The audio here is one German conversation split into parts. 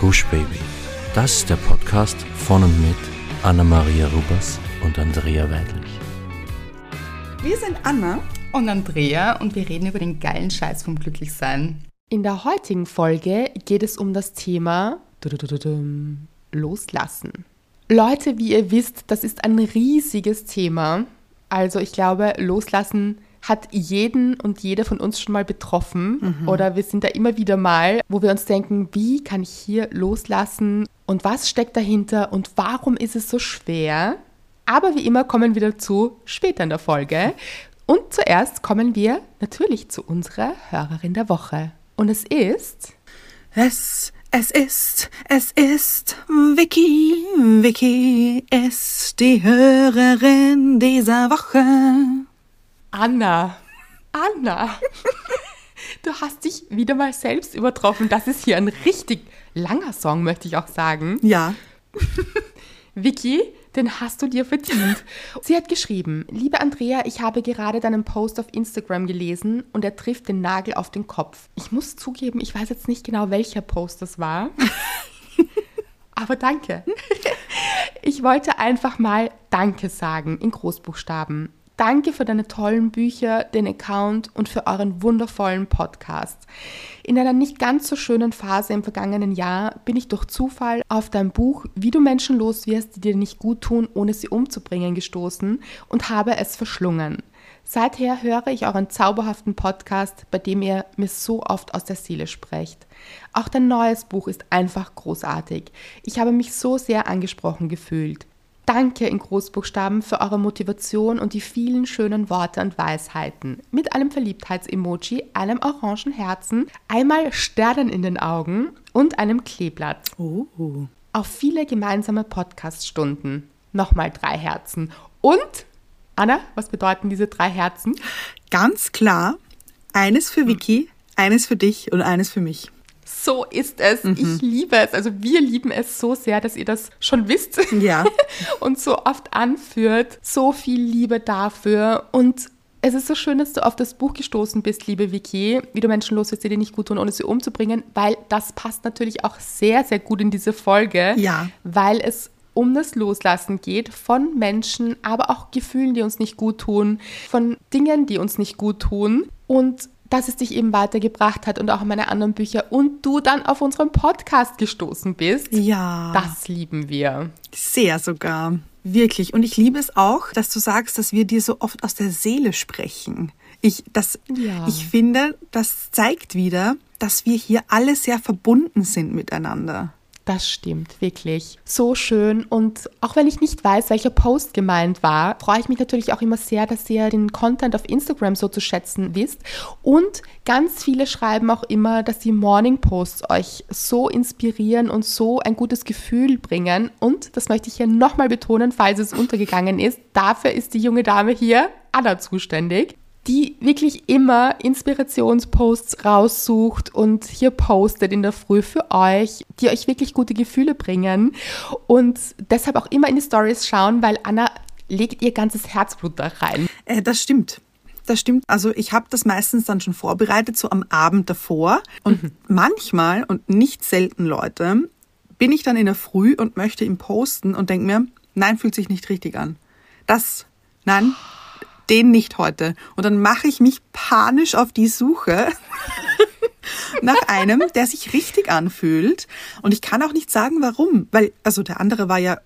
Gush Baby. Das ist der Podcast von und mit Anna-Maria Rubers und Andrea Weidlich. Wir sind Anna und Andrea und wir reden über den geilen Scheiß vom Glücklichsein. In der heutigen Folge geht es um das Thema Loslassen. Leute, wie ihr wisst, das ist ein riesiges Thema. Also ich glaube, Loslassen hat jeden und jede von uns schon mal betroffen. Mhm. Oder wir sind da immer wieder mal, wo wir uns denken, wie kann ich hier loslassen und was steckt dahinter und warum ist es so schwer? Aber wie immer kommen wir dazu später in der Folge. Und zuerst kommen wir natürlich zu unserer Hörerin der Woche. Und es ist. Es, es ist, es ist Vicky. Vicky ist die Hörerin dieser Woche. Anna, Anna, du hast dich wieder mal selbst übertroffen. Das ist hier ein richtig langer Song, möchte ich auch sagen. Ja. Vicky, den hast du dir verdient. Sie hat geschrieben, liebe Andrea, ich habe gerade deinen Post auf Instagram gelesen und er trifft den Nagel auf den Kopf. Ich muss zugeben, ich weiß jetzt nicht genau, welcher Post das war. Aber danke. Ich wollte einfach mal Danke sagen in Großbuchstaben. Danke für deine tollen Bücher, den Account und für euren wundervollen Podcast. In einer nicht ganz so schönen Phase im vergangenen Jahr bin ich durch Zufall auf dein Buch Wie du Menschen loswirst, die dir nicht gut tun, ohne sie umzubringen, gestoßen und habe es verschlungen. Seither höre ich euren zauberhaften Podcast, bei dem ihr mir so oft aus der Seele sprecht. Auch dein neues Buch ist einfach großartig. Ich habe mich so sehr angesprochen gefühlt. Danke in Großbuchstaben für eure Motivation und die vielen schönen Worte und Weisheiten. Mit einem Verliebtheits-Emoji, einem orangen Herzen, einmal Sternen in den Augen und einem Kleeblatt. Oh. Auf viele gemeinsame Podcast-Stunden. Nochmal drei Herzen. Und, Anna, was bedeuten diese drei Herzen? Ganz klar, eines für Vicky, eines für dich und eines für mich. So ist es. Mhm. Ich liebe es. Also wir lieben es so sehr, dass ihr das schon wisst. Ja. und so oft anführt. So viel Liebe dafür. Und es ist so schön, dass du auf das Buch gestoßen bist, liebe Vicky, wie du Menschen loslässt, die dir nicht gut tun, ohne sie umzubringen, weil das passt natürlich auch sehr, sehr gut in diese Folge. Ja. Weil es um das Loslassen geht von Menschen, aber auch Gefühlen, die uns nicht gut tun, von Dingen, die uns nicht gut tun. Und dass es dich eben weitergebracht hat und auch meine anderen Bücher und du dann auf unserem Podcast gestoßen bist. Ja. Das lieben wir. Sehr sogar. Wirklich. Und ich liebe es auch, dass du sagst, dass wir dir so oft aus der Seele sprechen. Ich, das, ja. ich finde, das zeigt wieder, dass wir hier alle sehr verbunden sind miteinander. Das stimmt, wirklich. So schön. Und auch wenn ich nicht weiß, welcher Post gemeint war, freue ich mich natürlich auch immer sehr, dass ihr den Content auf Instagram so zu schätzen wisst. Und ganz viele schreiben auch immer, dass die Morning Posts euch so inspirieren und so ein gutes Gefühl bringen. Und das möchte ich hier nochmal betonen, falls es untergegangen ist. Dafür ist die junge Dame hier, Anna, zuständig die wirklich immer Inspirationsposts raussucht und hier postet in der Früh für euch, die euch wirklich gute Gefühle bringen und deshalb auch immer in die Stories schauen, weil Anna legt ihr ganzes Herzblut da rein. Äh, das stimmt. Das stimmt. Also ich habe das meistens dann schon vorbereitet, so am Abend davor. Und mhm. manchmal und nicht selten, Leute, bin ich dann in der Früh und möchte ihn posten und denke mir, nein, fühlt sich nicht richtig an. Das, nein, den nicht heute. Und dann mache ich mich panisch auf die Suche nach einem, der sich richtig anfühlt. Und ich kann auch nicht sagen, warum. Weil, also der andere war ja,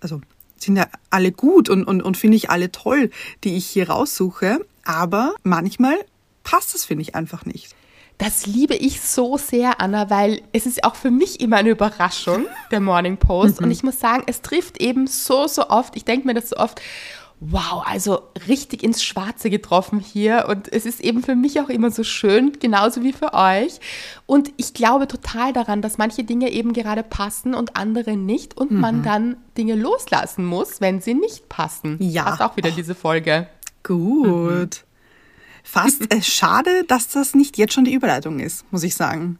also sind ja alle gut und, und, und finde ich alle toll, die ich hier raussuche. Aber manchmal passt es, finde ich, einfach nicht. Das liebe ich so sehr, Anna, weil es ist auch für mich immer eine Überraschung, der Morning Post. Mhm. Und ich muss sagen, es trifft eben so, so oft. Ich denke mir das so oft, wow, also richtig ins Schwarze getroffen hier. Und es ist eben für mich auch immer so schön, genauso wie für euch. Und ich glaube total daran, dass manche Dinge eben gerade passen und andere nicht und mhm. man dann Dinge loslassen muss, wenn sie nicht passen. Ja. Passt auch wieder oh. diese Folge. Gut. Mhm. Fast äh, schade, dass das nicht jetzt schon die Überleitung ist, muss ich sagen.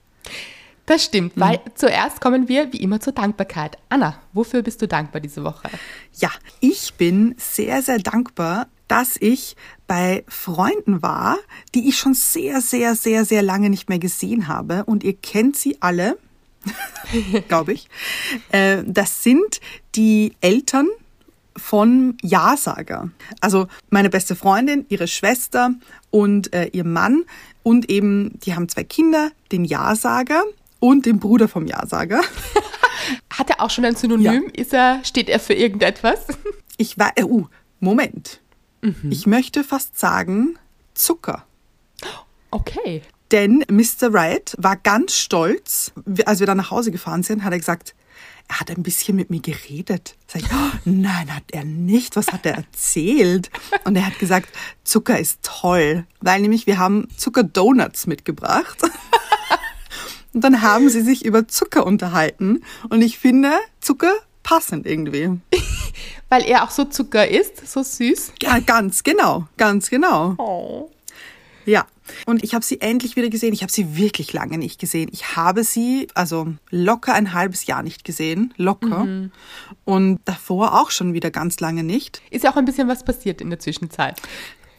Das stimmt, mhm. weil zuerst kommen wir wie immer zur Dankbarkeit. Anna, wofür bist du dankbar diese Woche? Ja, ich bin sehr, sehr dankbar, dass ich bei Freunden war, die ich schon sehr, sehr, sehr, sehr lange nicht mehr gesehen habe. Und ihr kennt sie alle. glaube ich. Äh, das sind die Eltern von Ja-Sager. Also meine beste Freundin, ihre Schwester und äh, ihr Mann und eben, die haben zwei Kinder, den Ja-Sager und den Bruder vom Ja-Sager. Hat er auch schon ein Synonym? Ja. Ist er, steht er für irgendetwas? Ich war, äh, uh, Moment. Mhm. Ich möchte fast sagen Zucker. Okay. Denn Mr. Wright war ganz stolz, als wir dann nach Hause gefahren sind, hat er gesagt, er hat ein bisschen mit mir geredet. Sag ich, oh, nein, hat er nicht. Was hat er erzählt? Und er hat gesagt, Zucker ist toll, weil nämlich wir haben Zuckerdonuts mitgebracht. Und dann haben sie sich über Zucker unterhalten. Und ich finde Zucker passend irgendwie. Weil er auch so Zucker ist, so süß. Ja, ganz genau, ganz genau. Oh. Ja, und ich habe sie endlich wieder gesehen. Ich habe sie wirklich lange nicht gesehen. Ich habe sie also locker ein halbes Jahr nicht gesehen, locker. Mhm. Und davor auch schon wieder ganz lange nicht. Ist ja auch ein bisschen was passiert in der Zwischenzeit.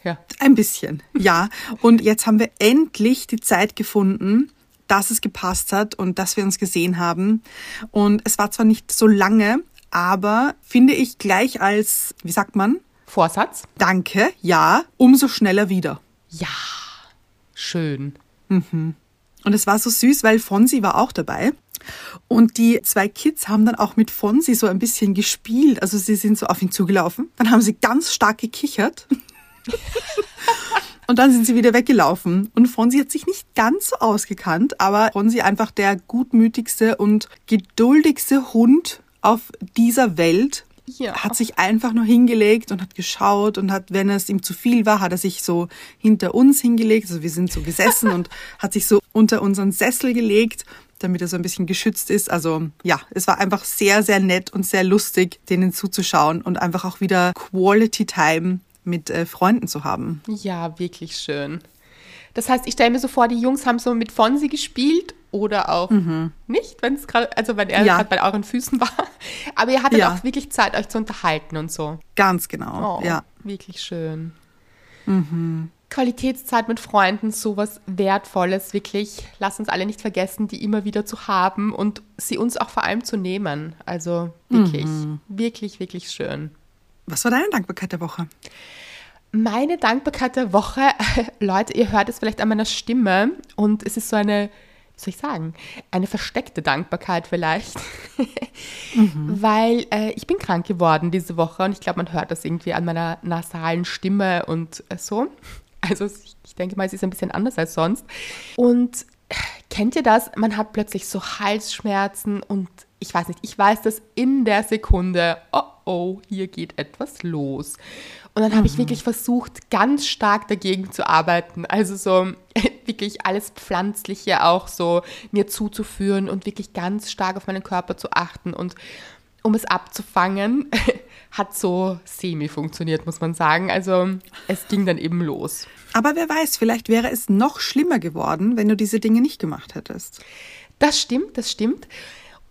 Ja. Ein bisschen, ja. Und jetzt haben wir endlich die Zeit gefunden, dass es gepasst hat und dass wir uns gesehen haben. Und es war zwar nicht so lange, aber finde ich gleich als, wie sagt man? Vorsatz. Danke, ja, umso schneller wieder. Ja, schön. Mhm. Und es war so süß, weil Fonsi war auch dabei. Und die zwei Kids haben dann auch mit Fonsi so ein bisschen gespielt. Also sie sind so auf ihn zugelaufen. Dann haben sie ganz stark gekichert. Und dann sind sie wieder weggelaufen. Und Fonsi hat sich nicht ganz so ausgekannt, aber Fonsi einfach der gutmütigste und geduldigste Hund auf dieser Welt ja. hat sich einfach nur hingelegt und hat geschaut und hat, wenn es ihm zu viel war, hat er sich so hinter uns hingelegt. Also wir sind so gesessen und hat sich so unter unseren Sessel gelegt, damit er so ein bisschen geschützt ist. Also ja, es war einfach sehr, sehr nett und sehr lustig, denen zuzuschauen und einfach auch wieder Quality Time mit äh, Freunden zu haben. Ja, wirklich schön. Das heißt, ich stelle mir so vor, die Jungs haben so mit Fonsi gespielt oder auch mhm. nicht, wenn es gerade, also wenn er ja. gerade bei euren Füßen war. Aber ihr hattet ja. auch wirklich Zeit, euch zu unterhalten und so. Ganz genau. Oh, ja. Wirklich schön. Mhm. Qualitätszeit mit Freunden, sowas Wertvolles, wirklich. Lass uns alle nicht vergessen, die immer wieder zu haben und sie uns auch vor allem zu nehmen. Also wirklich, mhm. wirklich, wirklich schön. Was war deine Dankbarkeit der Woche? Meine Dankbarkeit der Woche, Leute, ihr hört es vielleicht an meiner Stimme und es ist so eine wie soll ich sagen, eine versteckte Dankbarkeit vielleicht, mhm. weil äh, ich bin krank geworden diese Woche und ich glaube, man hört das irgendwie an meiner nasalen Stimme und äh, so. Also ich, denke mal, es ist ein bisschen anders als sonst. Und äh, kennt ihr das? Man hat plötzlich so Halsschmerzen und ich weiß nicht, ich weiß das in der Sekunde, oh oh, hier geht etwas los. Und dann habe ich mhm. wirklich versucht, ganz stark dagegen zu arbeiten. Also so wirklich alles Pflanzliche auch so mir zuzuführen und wirklich ganz stark auf meinen Körper zu achten. Und um es abzufangen, hat so semi funktioniert, muss man sagen. Also es ging dann eben los. Aber wer weiß, vielleicht wäre es noch schlimmer geworden, wenn du diese Dinge nicht gemacht hättest. Das stimmt, das stimmt.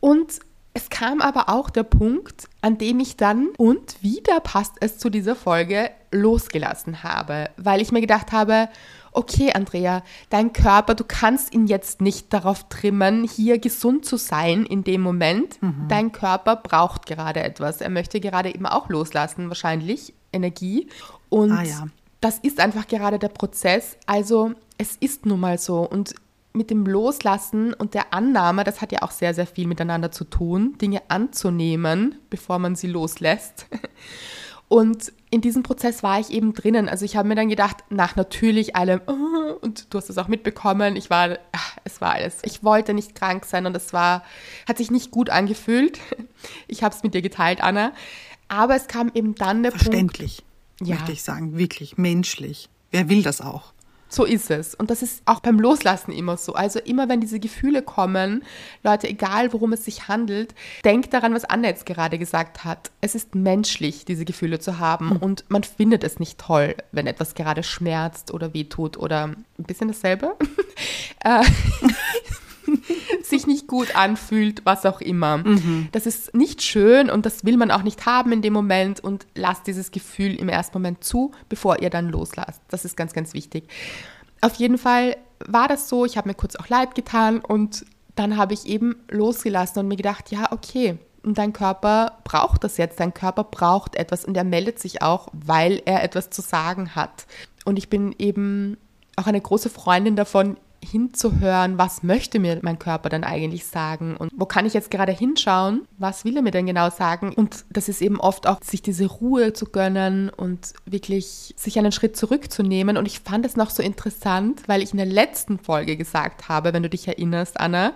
Und es kam aber auch der Punkt, an dem ich dann, und wieder passt es zu dieser Folge, losgelassen habe, weil ich mir gedacht habe, okay, Andrea, dein Körper, du kannst ihn jetzt nicht darauf trimmen, hier gesund zu sein in dem Moment. Mhm. Dein Körper braucht gerade etwas. Er möchte gerade eben auch loslassen, wahrscheinlich Energie. Und ah, ja. das ist einfach gerade der Prozess. Also es ist nun mal so. Und mit dem Loslassen und der Annahme, das hat ja auch sehr, sehr viel miteinander zu tun, Dinge anzunehmen, bevor man sie loslässt. Und in diesem Prozess war ich eben drinnen. Also ich habe mir dann gedacht, nach natürlich allem, und du hast es auch mitbekommen, ich war, es war alles. Ich wollte nicht krank sein und es war, hat sich nicht gut angefühlt. Ich habe es mit dir geteilt, Anna. Aber es kam eben dann der Verständlich, Punkt. Verständlich, möchte ich sagen, wirklich menschlich. Wer will das auch? So ist es. Und das ist auch beim Loslassen immer so. Also immer wenn diese Gefühle kommen, Leute, egal worum es sich handelt, denkt daran, was Anna jetzt gerade gesagt hat. Es ist menschlich, diese Gefühle zu haben. Mhm. Und man findet es nicht toll, wenn etwas gerade schmerzt oder wehtut oder ein bisschen dasselbe. Sich nicht gut anfühlt, was auch immer. Mhm. Das ist nicht schön und das will man auch nicht haben in dem Moment und lasst dieses Gefühl im ersten Moment zu, bevor ihr dann loslasst. Das ist ganz, ganz wichtig. Auf jeden Fall war das so, ich habe mir kurz auch leid getan und dann habe ich eben losgelassen und mir gedacht, ja, okay, und dein Körper braucht das jetzt. Dein Körper braucht etwas und er meldet sich auch, weil er etwas zu sagen hat. Und ich bin eben auch eine große Freundin davon, hinzuhören, was möchte mir mein Körper dann eigentlich sagen und wo kann ich jetzt gerade hinschauen, was will er mir denn genau sagen und das ist eben oft auch, sich diese Ruhe zu gönnen und wirklich sich einen Schritt zurückzunehmen und ich fand es noch so interessant, weil ich in der letzten Folge gesagt habe, wenn du dich erinnerst, Anna,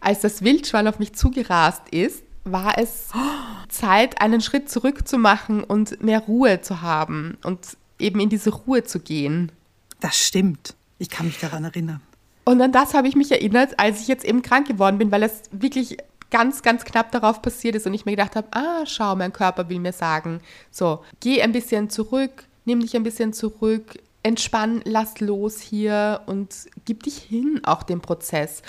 als das Wildschwein auf mich zugerast ist, war es Zeit, einen Schritt zurück zu machen und mehr Ruhe zu haben und eben in diese Ruhe zu gehen. Das stimmt. Ich kann mich daran erinnern. Und an das habe ich mich erinnert, als ich jetzt eben krank geworden bin, weil es wirklich ganz, ganz knapp darauf passiert ist und ich mir gedacht habe, ah, schau, mein Körper will mir sagen, so, geh ein bisschen zurück, nimm dich ein bisschen zurück, entspann, lass los hier und gib dich hin auch dem Prozess.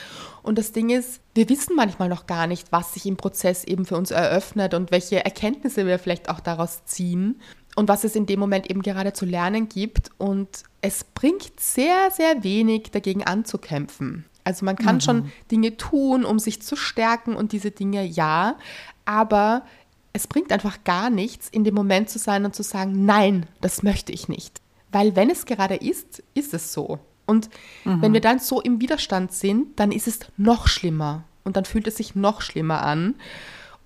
Und das Ding ist, wir wissen manchmal noch gar nicht, was sich im Prozess eben für uns eröffnet und welche Erkenntnisse wir vielleicht auch daraus ziehen und was es in dem Moment eben gerade zu lernen gibt. Und es bringt sehr, sehr wenig dagegen anzukämpfen. Also man kann mhm. schon Dinge tun, um sich zu stärken und diese Dinge ja, aber es bringt einfach gar nichts, in dem Moment zu sein und zu sagen, nein, das möchte ich nicht. Weil wenn es gerade ist, ist es so. Und mhm. wenn wir dann so im Widerstand sind, dann ist es noch schlimmer. Und dann fühlt es sich noch schlimmer an.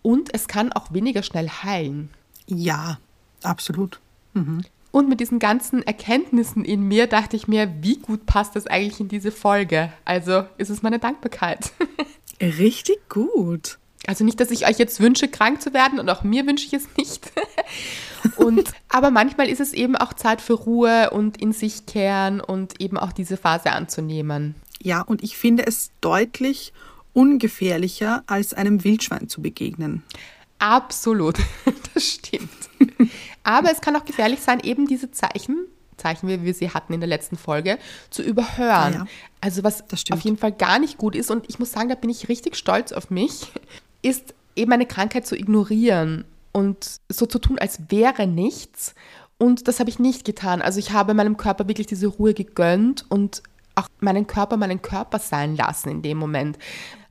Und es kann auch weniger schnell heilen. Ja, absolut. Mhm. Und mit diesen ganzen Erkenntnissen in mir dachte ich mir, wie gut passt das eigentlich in diese Folge? Also ist es meine Dankbarkeit. Richtig gut. Also nicht, dass ich euch jetzt wünsche, krank zu werden und auch mir wünsche ich es nicht. Und, aber manchmal ist es eben auch Zeit für Ruhe und in sich kehren und eben auch diese Phase anzunehmen. Ja, und ich finde es deutlich ungefährlicher, als einem Wildschwein zu begegnen. Absolut, das stimmt. Aber es kann auch gefährlich sein, eben diese Zeichen, Zeichen, wie wir sie hatten in der letzten Folge, zu überhören. Ja, ja. Also was auf jeden Fall gar nicht gut ist, und ich muss sagen, da bin ich richtig stolz auf mich, ist eben eine Krankheit zu ignorieren und so zu tun, als wäre nichts. Und das habe ich nicht getan. Also ich habe meinem Körper wirklich diese Ruhe gegönnt und auch meinen Körper meinen Körper sein lassen in dem Moment.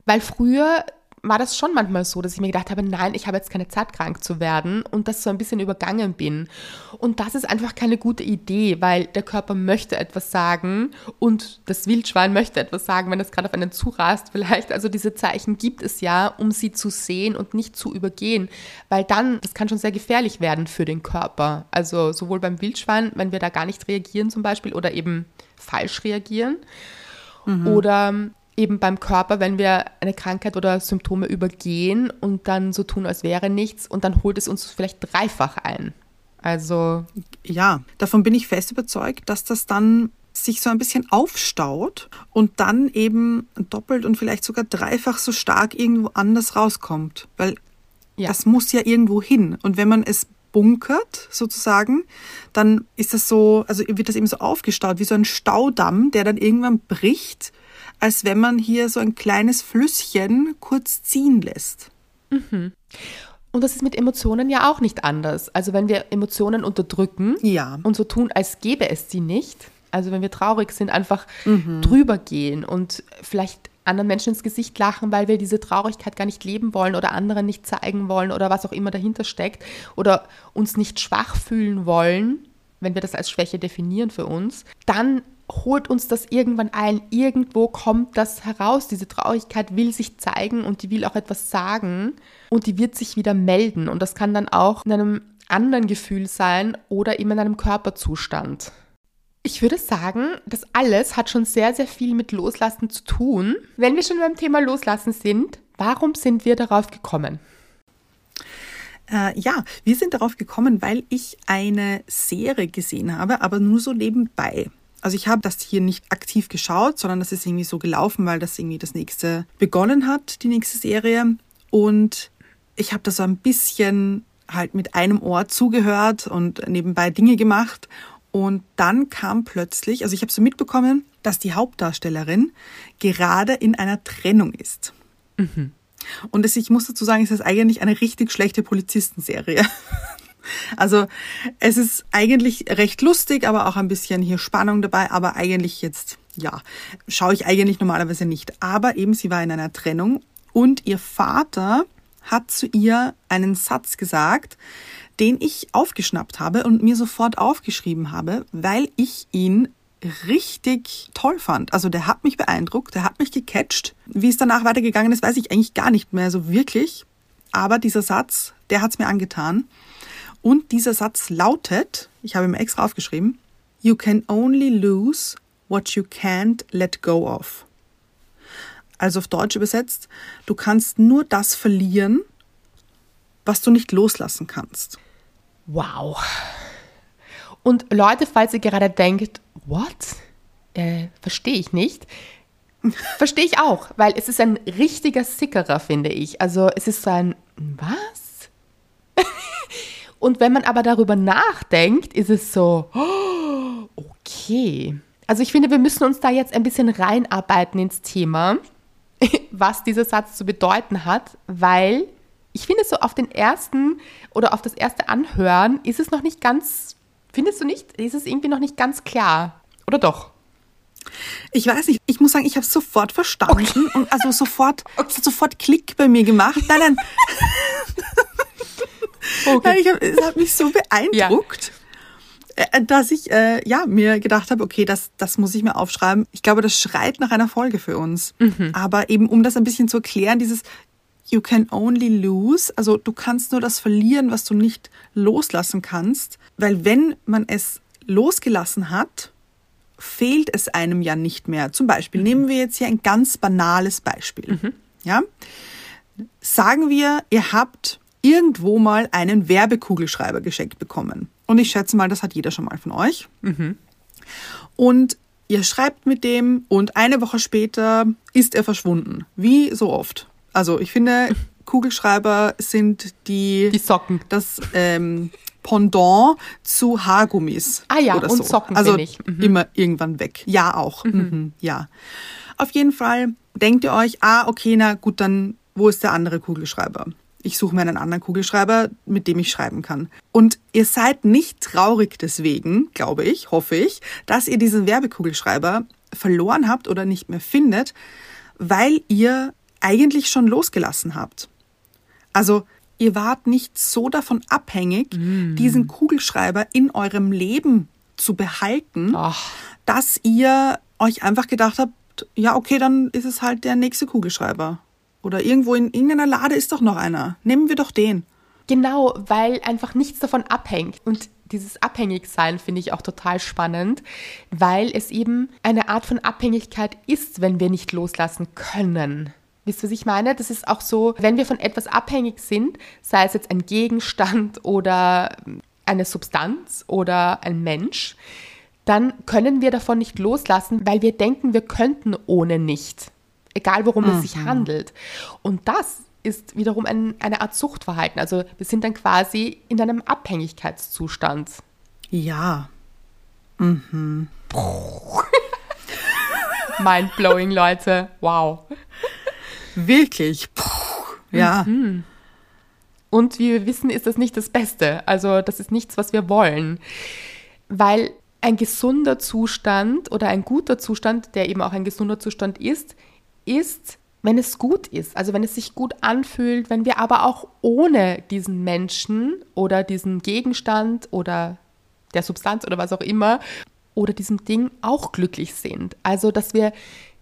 Weil früher war das schon manchmal so, dass ich mir gedacht habe, nein, ich habe jetzt keine Zeit, krank zu werden und das so ein bisschen übergangen bin. Und das ist einfach keine gute Idee, weil der Körper möchte etwas sagen und das Wildschwein möchte etwas sagen, wenn es gerade auf einen zurast vielleicht. Also diese Zeichen gibt es ja, um sie zu sehen und nicht zu übergehen, weil dann, das kann schon sehr gefährlich werden für den Körper. Also sowohl beim Wildschwein, wenn wir da gar nicht reagieren zum Beispiel oder eben falsch reagieren. Mhm. Oder eben beim Körper, wenn wir eine Krankheit oder Symptome übergehen und dann so tun, als wäre nichts und dann holt es uns vielleicht dreifach ein. Also. Ja, davon bin ich fest überzeugt, dass das dann sich so ein bisschen aufstaut und dann eben doppelt und vielleicht sogar dreifach so stark irgendwo anders rauskommt. Weil ja. das muss ja irgendwo hin. Und wenn man es bunkert, sozusagen, dann ist das so, also wird das eben so aufgestaut, wie so ein Staudamm, der dann irgendwann bricht als wenn man hier so ein kleines Flüsschen kurz ziehen lässt. Mhm. Und das ist mit Emotionen ja auch nicht anders. Also wenn wir Emotionen unterdrücken ja. und so tun, als gäbe es sie nicht, also wenn wir traurig sind, einfach mhm. drüber gehen und vielleicht anderen Menschen ins Gesicht lachen, weil wir diese Traurigkeit gar nicht leben wollen oder anderen nicht zeigen wollen oder was auch immer dahinter steckt oder uns nicht schwach fühlen wollen, wenn wir das als Schwäche definieren für uns, dann holt uns das irgendwann ein. Irgendwo kommt das heraus. Diese Traurigkeit will sich zeigen und die will auch etwas sagen und die wird sich wieder melden. Und das kann dann auch in einem anderen Gefühl sein oder eben in einem Körperzustand. Ich würde sagen, das alles hat schon sehr, sehr viel mit Loslassen zu tun. Wenn wir schon beim Thema Loslassen sind, warum sind wir darauf gekommen? Äh, ja, wir sind darauf gekommen, weil ich eine Serie gesehen habe, aber nur so nebenbei. Also ich habe das hier nicht aktiv geschaut, sondern das ist irgendwie so gelaufen, weil das irgendwie das nächste begonnen hat, die nächste Serie. Und ich habe da so ein bisschen halt mit einem Ohr zugehört und nebenbei Dinge gemacht. Und dann kam plötzlich, also ich habe so mitbekommen, dass die Hauptdarstellerin gerade in einer Trennung ist. Mhm. Und es, ich muss dazu sagen, es ist eigentlich eine richtig schlechte Polizistenserie. Also es ist eigentlich recht lustig, aber auch ein bisschen hier Spannung dabei, aber eigentlich jetzt ja, schaue ich eigentlich normalerweise nicht. Aber eben, sie war in einer Trennung und ihr Vater hat zu ihr einen Satz gesagt, den ich aufgeschnappt habe und mir sofort aufgeschrieben habe, weil ich ihn richtig toll fand. Also der hat mich beeindruckt, der hat mich gecatcht. Wie es danach weitergegangen ist, weiß ich eigentlich gar nicht mehr so wirklich. Aber dieser Satz, der hat es mir angetan. Und dieser Satz lautet, ich habe mir extra aufgeschrieben, You can only lose what you can't let go of. Also auf Deutsch übersetzt, du kannst nur das verlieren, was du nicht loslassen kannst. Wow. Und Leute, falls ihr gerade denkt, what? Äh, verstehe ich nicht. Verstehe ich auch, weil es ist ein richtiger Sickerer, finde ich. Also es ist so ein, was? Und wenn man aber darüber nachdenkt, ist es so, oh, okay. Also ich finde, wir müssen uns da jetzt ein bisschen reinarbeiten ins Thema, was dieser Satz zu bedeuten hat, weil ich finde so auf den ersten oder auf das erste Anhören ist es noch nicht ganz, findest du nicht? Ist es irgendwie noch nicht ganz klar? Oder doch? Ich weiß nicht, ich muss sagen, ich habe es sofort verstanden okay. und also sofort, okay. sofort Klick bei mir gemacht. Nein, nein. okay. ich hab, es hat mich so beeindruckt. Ja äh, dass ich äh, ja mir gedacht habe, okay, das das muss ich mir aufschreiben. Ich glaube, das schreit nach einer Folge für uns. Mhm. Aber eben um das ein bisschen zu erklären, dieses you can only lose, also du kannst nur das verlieren, was du nicht loslassen kannst, weil wenn man es losgelassen hat, fehlt es einem ja nicht mehr. Zum Beispiel mhm. nehmen wir jetzt hier ein ganz banales Beispiel. Mhm. Ja? Sagen wir, ihr habt irgendwo mal einen Werbekugelschreiber geschenkt bekommen. Und ich schätze mal, das hat jeder schon mal von euch. Mhm. Und ihr schreibt mit dem und eine Woche später ist er verschwunden. Wie so oft. Also ich finde, Kugelschreiber sind die, die Socken. Das ähm, Pendant zu Haargummis. Ah ja, oder und so. Socken also. Mhm. immer irgendwann weg. Ja, auch. Mhm. Mhm, ja. Auf jeden Fall denkt ihr euch, ah, okay, na gut, dann wo ist der andere Kugelschreiber? Ich suche mir einen anderen Kugelschreiber, mit dem ich schreiben kann. Und ihr seid nicht traurig deswegen, glaube ich, hoffe ich, dass ihr diesen Werbekugelschreiber verloren habt oder nicht mehr findet, weil ihr eigentlich schon losgelassen habt. Also ihr wart nicht so davon abhängig, mm. diesen Kugelschreiber in eurem Leben zu behalten, Ach. dass ihr euch einfach gedacht habt, ja, okay, dann ist es halt der nächste Kugelschreiber. Oder irgendwo in irgendeiner Lade ist doch noch einer. Nehmen wir doch den. Genau, weil einfach nichts davon abhängt. Und dieses Abhängigsein finde ich auch total spannend, weil es eben eine Art von Abhängigkeit ist, wenn wir nicht loslassen können. Wisst ihr, was ich meine? Das ist auch so, wenn wir von etwas abhängig sind, sei es jetzt ein Gegenstand oder eine Substanz oder ein Mensch, dann können wir davon nicht loslassen, weil wir denken, wir könnten ohne nicht. Egal worum mhm. es sich mhm. handelt. Und das ist wiederum ein, eine Art Suchtverhalten. Also wir sind dann quasi in einem Abhängigkeitszustand. Ja. Mhm. Mindblowing, Leute. Wow. Wirklich. Puh, ja. Mhm. Und wie wir wissen, ist das nicht das Beste. Also das ist nichts, was wir wollen. Weil ein gesunder Zustand oder ein guter Zustand, der eben auch ein gesunder Zustand ist, ist, wenn es gut ist, also wenn es sich gut anfühlt, wenn wir aber auch ohne diesen Menschen oder diesen Gegenstand oder der Substanz oder was auch immer oder diesem Ding auch glücklich sind. Also dass wir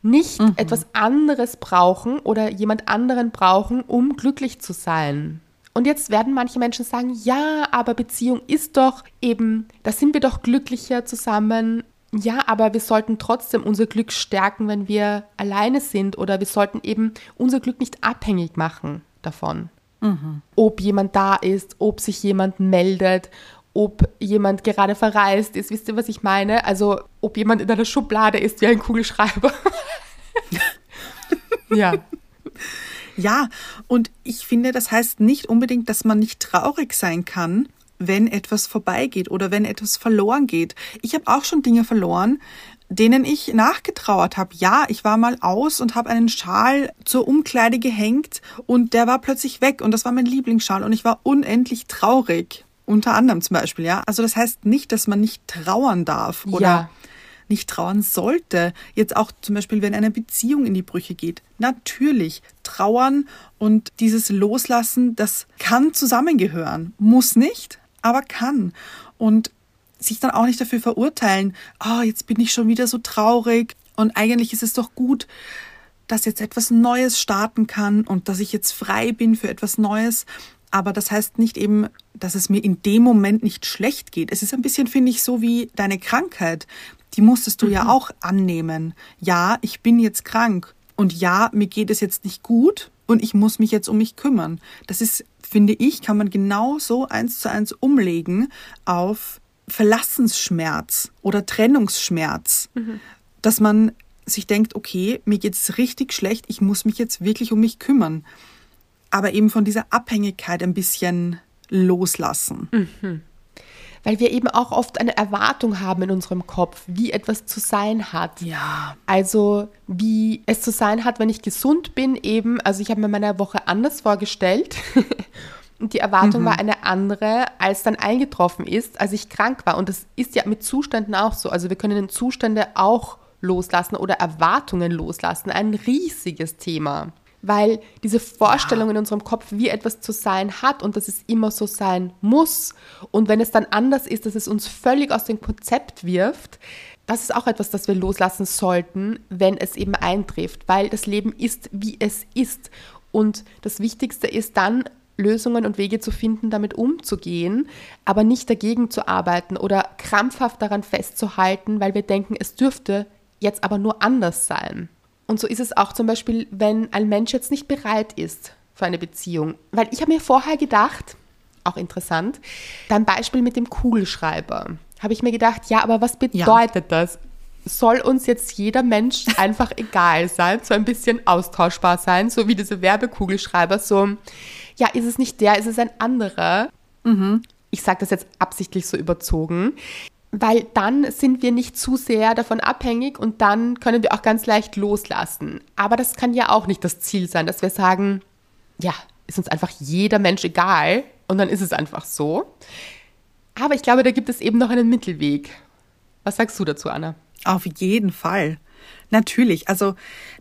nicht mhm. etwas anderes brauchen oder jemand anderen brauchen, um glücklich zu sein. Und jetzt werden manche Menschen sagen, ja, aber Beziehung ist doch eben, da sind wir doch glücklicher zusammen. Ja, aber wir sollten trotzdem unser Glück stärken, wenn wir alleine sind oder wir sollten eben unser Glück nicht abhängig machen davon. Mhm. Ob jemand da ist, ob sich jemand meldet, ob jemand gerade verreist ist. Wisst ihr, was ich meine? Also, ob jemand in einer Schublade ist wie ein Kugelschreiber. ja. Ja, und ich finde, das heißt nicht unbedingt, dass man nicht traurig sein kann, wenn etwas vorbeigeht oder wenn etwas verloren geht. Ich habe auch schon Dinge verloren, denen ich nachgetrauert habe. Ja, ich war mal aus und habe einen Schal zur Umkleide gehängt und der war plötzlich weg und das war mein Lieblingsschal und ich war unendlich traurig. Unter anderem zum Beispiel, ja. Also das heißt nicht, dass man nicht trauern darf oder ja nicht trauern sollte. Jetzt auch zum Beispiel, wenn eine Beziehung in die Brüche geht. Natürlich, trauern und dieses Loslassen, das kann zusammengehören. Muss nicht, aber kann. Und sich dann auch nicht dafür verurteilen, oh, jetzt bin ich schon wieder so traurig. Und eigentlich ist es doch gut, dass jetzt etwas Neues starten kann und dass ich jetzt frei bin für etwas Neues. Aber das heißt nicht eben, dass es mir in dem Moment nicht schlecht geht. Es ist ein bisschen, finde ich, so wie deine Krankheit. Die musstest du mhm. ja auch annehmen. Ja, ich bin jetzt krank. Und ja, mir geht es jetzt nicht gut und ich muss mich jetzt um mich kümmern. Das ist, finde ich, kann man genau so eins zu eins umlegen auf Verlassensschmerz oder Trennungsschmerz. Mhm. Dass man sich denkt, okay, mir geht es richtig schlecht, ich muss mich jetzt wirklich um mich kümmern. Aber eben von dieser Abhängigkeit ein bisschen loslassen. Mhm. Weil wir eben auch oft eine Erwartung haben in unserem Kopf, wie etwas zu sein hat. Ja. Also wie es zu sein hat, wenn ich gesund bin, eben, also ich habe mir meine Woche anders vorgestellt. Und die Erwartung mhm. war eine andere, als dann eingetroffen ist, als ich krank war. Und das ist ja mit Zuständen auch so. Also wir können Zustände auch loslassen oder Erwartungen loslassen. Ein riesiges Thema. Weil diese Vorstellung in unserem Kopf, wie etwas zu sein hat und dass es immer so sein muss. Und wenn es dann anders ist, dass es uns völlig aus dem Konzept wirft, das ist auch etwas, das wir loslassen sollten, wenn es eben eintrifft. Weil das Leben ist, wie es ist. Und das Wichtigste ist dann, Lösungen und Wege zu finden, damit umzugehen, aber nicht dagegen zu arbeiten oder krampfhaft daran festzuhalten, weil wir denken, es dürfte jetzt aber nur anders sein. Und so ist es auch zum Beispiel, wenn ein Mensch jetzt nicht bereit ist für eine Beziehung. Weil ich habe mir vorher gedacht, auch interessant, dein Beispiel mit dem Kugelschreiber, habe ich mir gedacht, ja, aber was bedeutet ja. das? Soll uns jetzt jeder Mensch einfach egal sein, so ein bisschen austauschbar sein, so wie diese Werbekugelschreiber, so, ja, ist es nicht der, ist es ein anderer? Mhm. Ich sage das jetzt absichtlich so überzogen weil dann sind wir nicht zu sehr davon abhängig und dann können wir auch ganz leicht loslassen. Aber das kann ja auch nicht das Ziel sein, dass wir sagen, ja, ist uns einfach jeder Mensch egal und dann ist es einfach so. Aber ich glaube, da gibt es eben noch einen Mittelweg. Was sagst du dazu, Anna? Auf jeden Fall. Natürlich. Also,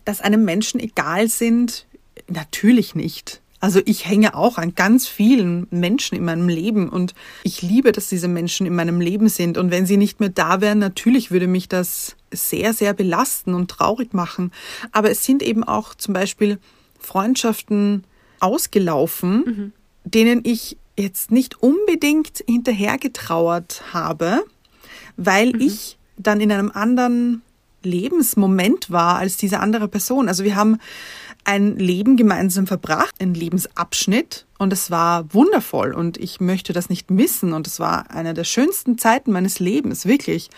dass einem Menschen egal sind, natürlich nicht. Also ich hänge auch an ganz vielen Menschen in meinem Leben und ich liebe, dass diese Menschen in meinem Leben sind. Und wenn sie nicht mehr da wären, natürlich würde mich das sehr, sehr belasten und traurig machen. Aber es sind eben auch zum Beispiel Freundschaften ausgelaufen, mhm. denen ich jetzt nicht unbedingt hinterhergetrauert habe, weil mhm. ich dann in einem anderen Lebensmoment war als diese andere Person. Also wir haben ein Leben gemeinsam verbracht, einen Lebensabschnitt und es war wundervoll und ich möchte das nicht missen und es war eine der schönsten Zeiten meines Lebens, wirklich.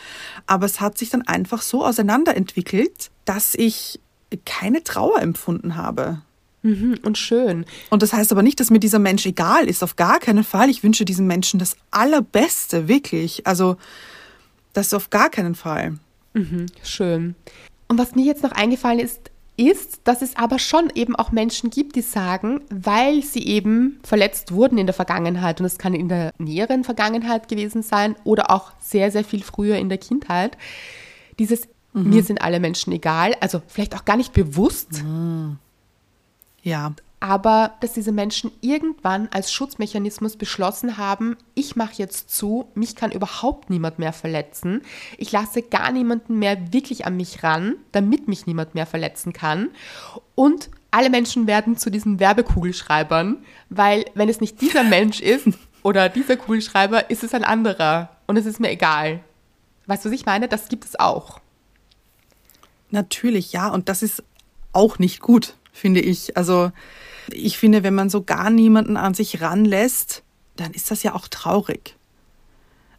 Aber es hat sich dann einfach so auseinanderentwickelt, dass ich keine Trauer empfunden habe. Mhm, und schön. Und das heißt aber nicht, dass mir dieser Mensch egal ist, auf gar keinen Fall. Ich wünsche diesem Menschen das Allerbeste, wirklich. Also das auf gar keinen Fall. Mhm, schön. Und was mir jetzt noch eingefallen ist, ist, dass es aber schon eben auch Menschen gibt, die sagen, weil sie eben verletzt wurden in der Vergangenheit, und es kann in der näheren Vergangenheit gewesen sein oder auch sehr, sehr viel früher in der Kindheit, dieses mhm. mir sind alle Menschen egal, also vielleicht auch gar nicht bewusst. Mhm. Ja aber dass diese Menschen irgendwann als Schutzmechanismus beschlossen haben, ich mache jetzt zu, mich kann überhaupt niemand mehr verletzen, ich lasse gar niemanden mehr wirklich an mich ran, damit mich niemand mehr verletzen kann und alle Menschen werden zu diesen Werbekugelschreibern, weil wenn es nicht dieser Mensch ist oder dieser Kugelschreiber, ist es ein anderer und es ist mir egal. Weißt du, was ich meine? Das gibt es auch. Natürlich, ja, und das ist auch nicht gut, finde ich. Also ich finde, wenn man so gar niemanden an sich ranlässt, dann ist das ja auch traurig.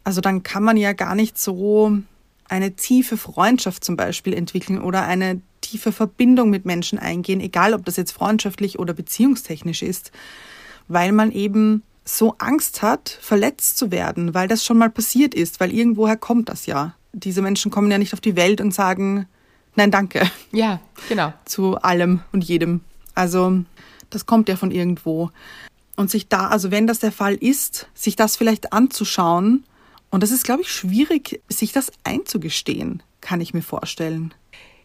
Also dann kann man ja gar nicht so eine tiefe Freundschaft zum Beispiel entwickeln oder eine tiefe Verbindung mit Menschen eingehen, egal ob das jetzt freundschaftlich oder beziehungstechnisch ist, weil man eben so Angst hat, verletzt zu werden, weil das schon mal passiert ist, weil irgendwoher kommt das ja. Diese Menschen kommen ja nicht auf die Welt und sagen, nein, danke. Ja, genau. Zu allem und jedem. Also das kommt ja von irgendwo. Und sich da, also wenn das der Fall ist, sich das vielleicht anzuschauen. Und das ist, glaube ich, schwierig, sich das einzugestehen. kann ich mir vorstellen.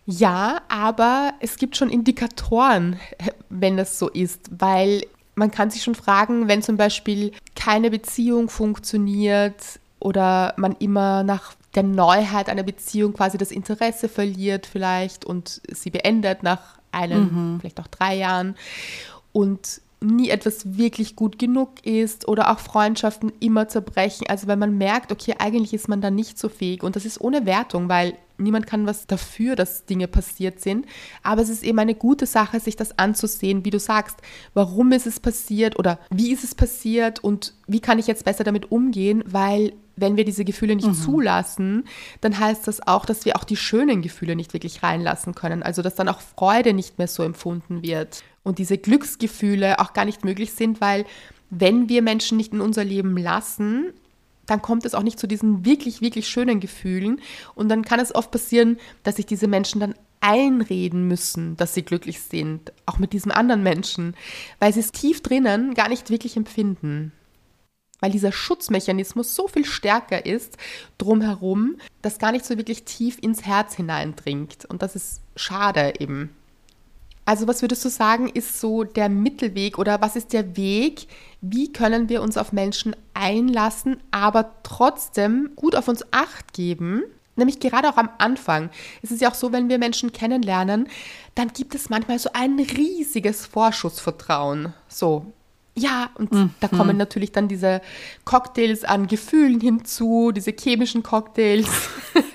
Ja, aber es gibt schon Indikatoren, wenn das so ist, weil man kann sich schon fragen, wenn zum Beispiel keine Beziehung funktioniert oder man immer nach der Neuheit einer Beziehung quasi das Interesse verliert vielleicht und sie beendet nach einem, mhm. vielleicht auch drei Jahren und nie etwas wirklich gut genug ist oder auch Freundschaften immer zerbrechen. Also wenn man merkt, okay, eigentlich ist man da nicht so fähig und das ist ohne Wertung, weil niemand kann was dafür, dass Dinge passiert sind. Aber es ist eben eine gute Sache, sich das anzusehen, wie du sagst, warum ist es passiert oder wie ist es passiert und wie kann ich jetzt besser damit umgehen, weil wenn wir diese Gefühle nicht mhm. zulassen, dann heißt das auch, dass wir auch die schönen Gefühle nicht wirklich reinlassen können. Also dass dann auch Freude nicht mehr so empfunden wird und diese Glücksgefühle auch gar nicht möglich sind, weil wenn wir Menschen nicht in unser Leben lassen, dann kommt es auch nicht zu diesen wirklich, wirklich schönen Gefühlen. Und dann kann es oft passieren, dass sich diese Menschen dann einreden müssen, dass sie glücklich sind, auch mit diesem anderen Menschen, weil sie es tief drinnen gar nicht wirklich empfinden. Weil dieser Schutzmechanismus so viel stärker ist drumherum, dass gar nicht so wirklich tief ins Herz hineindringt. Und das ist schade eben. Also was würdest du sagen, ist so der Mittelweg oder was ist der Weg? Wie können wir uns auf Menschen einlassen, aber trotzdem gut auf uns acht geben? Nämlich gerade auch am Anfang. Es ist ja auch so, wenn wir Menschen kennenlernen, dann gibt es manchmal so ein riesiges Vorschussvertrauen. So, ja, und mhm. da kommen natürlich dann diese Cocktails an Gefühlen hinzu, diese chemischen Cocktails.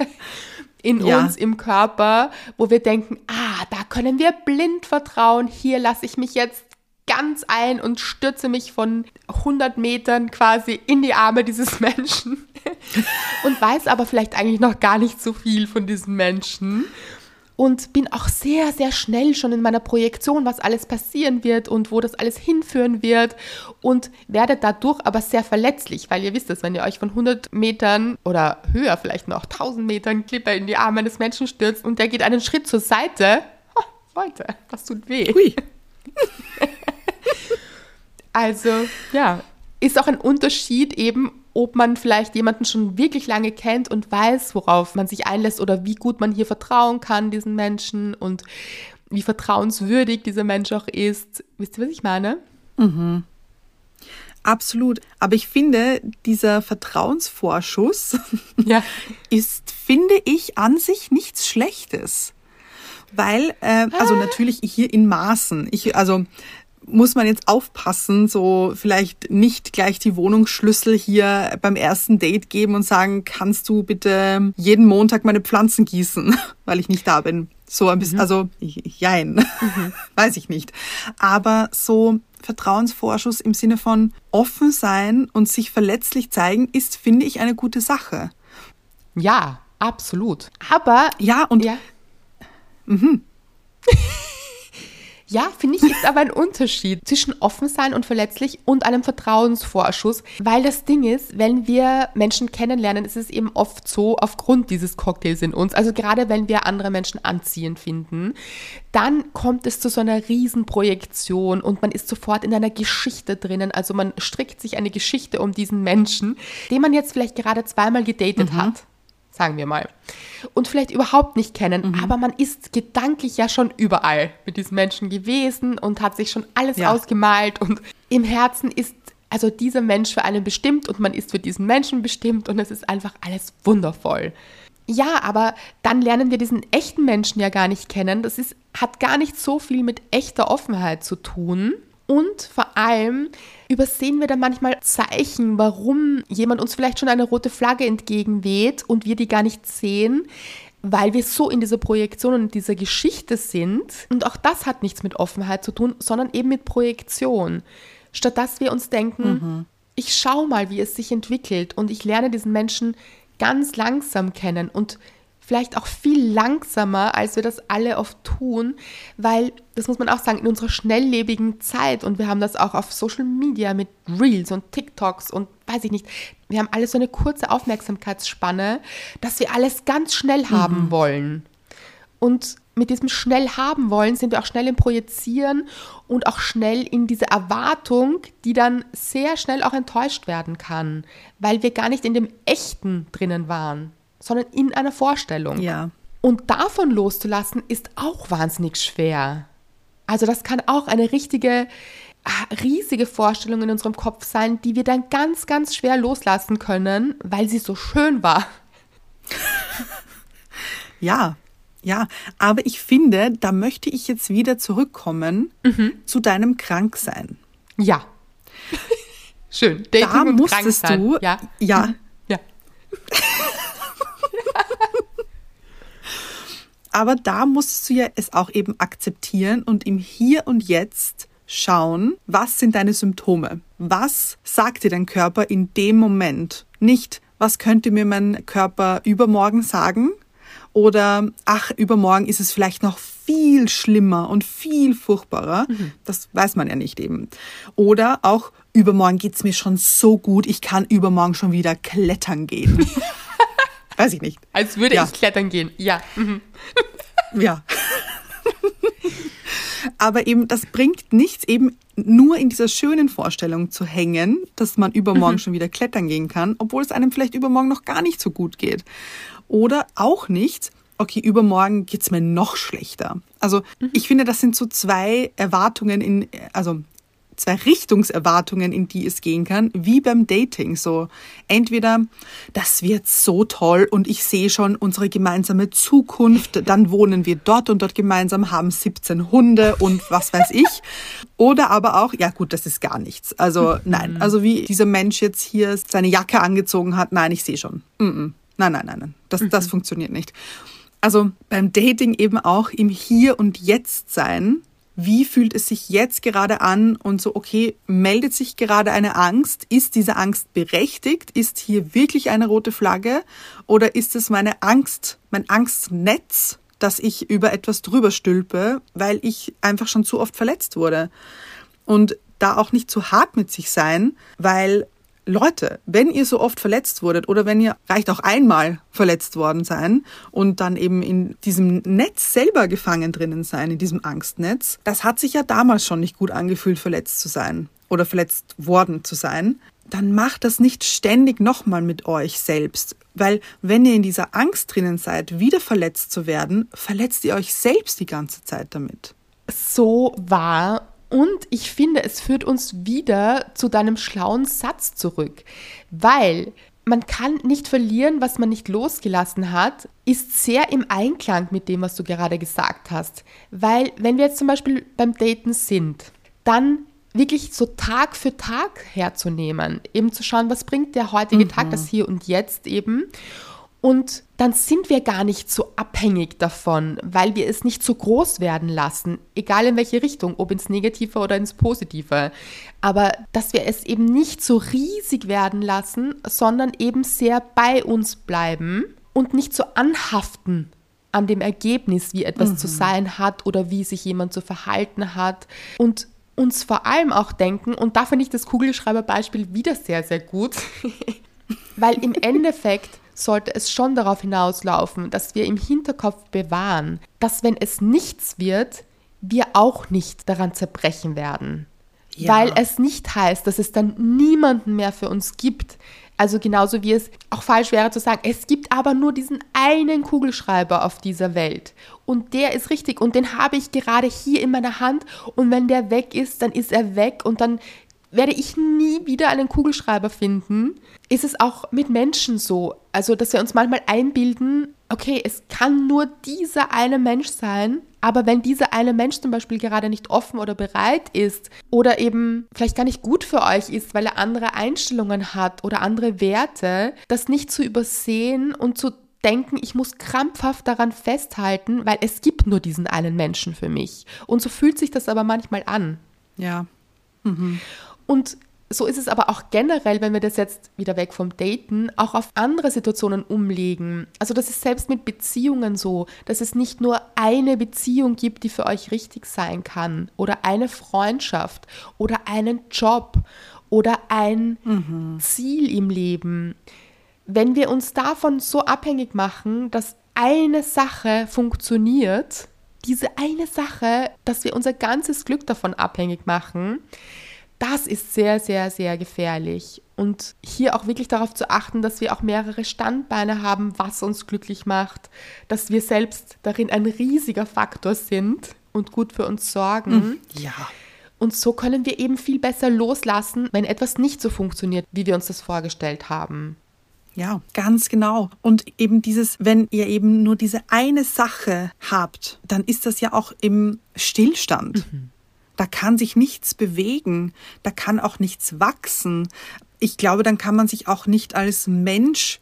in ja. uns im Körper, wo wir denken, ah, da können wir blind vertrauen, hier lasse ich mich jetzt ganz ein und stürze mich von 100 Metern quasi in die Arme dieses Menschen und weiß aber vielleicht eigentlich noch gar nicht so viel von diesem Menschen und bin auch sehr, sehr schnell schon in meiner Projektion, was alles passieren wird und wo das alles hinführen wird und werde dadurch aber sehr verletzlich, weil ihr wisst es, wenn ihr euch von 100 Metern oder höher vielleicht noch 1000 Metern Klippe in die Arme eines Menschen stürzt und der geht einen Schritt zur Seite, oh, Leute, das tut weh. Hui. also, ja, ist auch ein Unterschied eben, ob man vielleicht jemanden schon wirklich lange kennt und weiß, worauf man sich einlässt oder wie gut man hier vertrauen kann, diesen Menschen und wie vertrauenswürdig dieser Mensch auch ist. Wisst ihr, was ich meine? Mhm. Absolut. Aber ich finde, dieser Vertrauensvorschuss ja. ist, finde ich, an sich nichts Schlechtes. Weil, äh, also ah. natürlich hier in Maßen. Ich, also muss man jetzt aufpassen, so vielleicht nicht gleich die Wohnungsschlüssel hier beim ersten Date geben und sagen, kannst du bitte jeden Montag meine Pflanzen gießen, weil ich nicht da bin. So ein bisschen, mhm. also jein, mhm. weiß ich nicht. Aber so Vertrauensvorschuss im Sinne von offen sein und sich verletzlich zeigen, ist, finde ich, eine gute Sache. Ja, absolut. Aber ja und ja. Mhm. Ja, finde ich, ist aber ein Unterschied zwischen offen sein und verletzlich und einem Vertrauensvorschuss, weil das Ding ist, wenn wir Menschen kennenlernen, ist es eben oft so, aufgrund dieses Cocktails in uns, also gerade wenn wir andere Menschen anziehend finden, dann kommt es zu so einer Riesenprojektion und man ist sofort in einer Geschichte drinnen, also man strickt sich eine Geschichte um diesen Menschen, den man jetzt vielleicht gerade zweimal gedatet mhm. hat sagen wir mal. Und vielleicht überhaupt nicht kennen, mhm. aber man ist gedanklich ja schon überall mit diesem Menschen gewesen und hat sich schon alles ja. ausgemalt und im Herzen ist also dieser Mensch für einen bestimmt und man ist für diesen Menschen bestimmt und es ist einfach alles wundervoll. Ja, aber dann lernen wir diesen echten Menschen ja gar nicht kennen. Das ist, hat gar nicht so viel mit echter Offenheit zu tun. Und vor allem übersehen wir dann manchmal Zeichen, warum jemand uns vielleicht schon eine rote Flagge entgegenweht und wir die gar nicht sehen, weil wir so in dieser Projektion und in dieser Geschichte sind. Und auch das hat nichts mit Offenheit zu tun, sondern eben mit Projektion. Statt dass wir uns denken, mhm. ich schaue mal, wie es sich entwickelt und ich lerne diesen Menschen ganz langsam kennen und vielleicht auch viel langsamer, als wir das alle oft tun, weil, das muss man auch sagen, in unserer schnelllebigen Zeit und wir haben das auch auf Social Media mit Reels und TikToks und weiß ich nicht, wir haben alle so eine kurze Aufmerksamkeitsspanne, dass wir alles ganz schnell haben mhm. wollen. Und mit diesem schnell haben wollen sind wir auch schnell im Projizieren und auch schnell in diese Erwartung, die dann sehr schnell auch enttäuscht werden kann, weil wir gar nicht in dem Echten drinnen waren sondern in einer Vorstellung. Ja. Und davon loszulassen ist auch wahnsinnig schwer. Also das kann auch eine richtige, ah, riesige Vorstellung in unserem Kopf sein, die wir dann ganz, ganz schwer loslassen können, weil sie so schön war. Ja, ja. Aber ich finde, da möchte ich jetzt wieder zurückkommen zu deinem Kranksein. Ja. Schön. Dating Da musstest du, Ja. ja, Ja. aber da musst du ja es auch eben akzeptieren und im Hier und Jetzt schauen, was sind deine Symptome? Was sagt dir dein Körper in dem Moment? Nicht, was könnte mir mein Körper übermorgen sagen? Oder, ach, übermorgen ist es vielleicht noch viel schlimmer und viel furchtbarer. Das weiß man ja nicht eben. Oder auch, übermorgen geht's mir schon so gut, ich kann übermorgen schon wieder klettern gehen. weiß ich nicht. Als würde Ja. ich klettern gehen. Ja. Mhm. Ja. Aber eben, das bringt nichts, eben nur in dieser schönen Vorstellung zu hängen, dass man übermorgen schon wieder klettern gehen kann, obwohl es einem vielleicht übermorgen noch gar nicht so gut geht. Oder auch nicht, okay, übermorgen geht's mir noch schlechter. Also ich finde, das sind so zwei Erwartungen in, also zwei Richtungserwartungen, in die es gehen kann, wie beim Dating. So entweder das wird so toll und ich sehe schon unsere gemeinsame Zukunft, dann wohnen wir dort und dort gemeinsam, haben 17 Hunde und was weiß ich. Oder aber auch, ja gut, das ist gar nichts. Also nein, also wie dieser Mensch jetzt hier seine Jacke angezogen hat, nein, ich sehe schon. Mm -mm. Nein, nein, nein, nein, das, das funktioniert nicht. Also beim Dating eben auch im Hier und Jetzt sein. Wie fühlt es sich jetzt gerade an? Und so, okay, meldet sich gerade eine Angst? Ist diese Angst berechtigt? Ist hier wirklich eine rote Flagge? Oder ist es meine Angst, mein Angstnetz, dass ich über etwas drüber stülpe, weil ich einfach schon zu oft verletzt wurde? Und da auch nicht zu hart mit sich sein, weil Leute, wenn ihr so oft verletzt wurdet oder wenn ihr reicht auch einmal verletzt worden sein und dann eben in diesem Netz selber gefangen drinnen sein, in diesem Angstnetz, das hat sich ja damals schon nicht gut angefühlt, verletzt zu sein oder verletzt worden zu sein, dann macht das nicht ständig nochmal mit euch selbst. Weil wenn ihr in dieser Angst drinnen seid, wieder verletzt zu werden, verletzt ihr euch selbst die ganze Zeit damit. So wahr. Und ich finde, es führt uns wieder zu deinem schlauen Satz zurück. Weil man kann nicht verlieren, was man nicht losgelassen hat, ist sehr im Einklang mit dem, was du gerade gesagt hast. Weil wenn wir jetzt zum Beispiel beim Daten sind, dann wirklich so Tag für Tag herzunehmen, eben zu schauen, was bringt der heutige Tag, das Hier und Jetzt eben. Und dann sind wir gar nicht so abhängig davon, weil wir es nicht so groß werden lassen, egal in welche Richtung, ob ins Negative oder ins Positive. Aber dass wir es eben nicht so riesig werden lassen, sondern eben sehr bei uns bleiben und nicht so anhaften an dem Ergebnis, wie etwas zu sein hat oder wie sich jemand zu verhalten hat. Und uns vor allem auch denken, und da finde ich das Kugelschreiberbeispiel wieder sehr, sehr gut, weil im Endeffekt sollte es schon darauf hinauslaufen, dass wir im Hinterkopf bewahren, dass wenn es nichts wird, wir auch nicht daran zerbrechen werden. Ja. Weil es nicht heißt, dass es dann niemanden mehr für uns gibt. Also genauso wie es auch falsch wäre zu sagen, es gibt aber nur diesen einen Kugelschreiber auf dieser Welt. Und der ist richtig und den habe ich gerade hier in meiner Hand. Und wenn der weg ist, dann ist er weg und dann werde ich nie wieder einen Kugelschreiber finden. Ist es auch mit Menschen so? Also, dass wir uns manchmal einbilden, okay, es kann nur dieser eine Mensch sein, aber wenn dieser eine Mensch zum Beispiel gerade nicht offen oder bereit ist oder eben vielleicht gar nicht gut für euch ist, weil er andere Einstellungen hat oder andere Werte, das nicht zu übersehen und zu denken, ich muss krampfhaft daran festhalten, weil es gibt nur diesen einen Menschen für mich. Und so fühlt sich das aber manchmal an. Ja. Und so ist es aber auch generell, wenn wir das jetzt wieder weg vom Daten, auch auf andere Situationen umlegen. Also das ist selbst mit Beziehungen so, dass es nicht nur eine Beziehung gibt, die für euch richtig sein kann oder eine Freundschaft oder einen Job oder ein Ziel im Leben. Wenn wir uns davon so abhängig machen, dass eine Sache funktioniert, diese eine Sache, dass wir unser ganzes Glück davon abhängig machen, das ist sehr, sehr, sehr gefährlich. und hier auch wirklich darauf zu achten, dass wir auch mehrere Standbeine haben, was uns glücklich macht, dass wir selbst darin ein riesiger Faktor sind und gut für uns sorgen. Ja. Und so können wir eben viel besser loslassen, wenn etwas nicht so funktioniert, wie wir uns das vorgestellt haben. Ja, ganz genau. Und eben dieses, wenn ihr eben nur diese eine Sache habt, dann ist das ja auch im Stillstand. Da kann sich nichts bewegen, da kann auch nichts wachsen. Ich glaube, dann kann man sich auch nicht als Mensch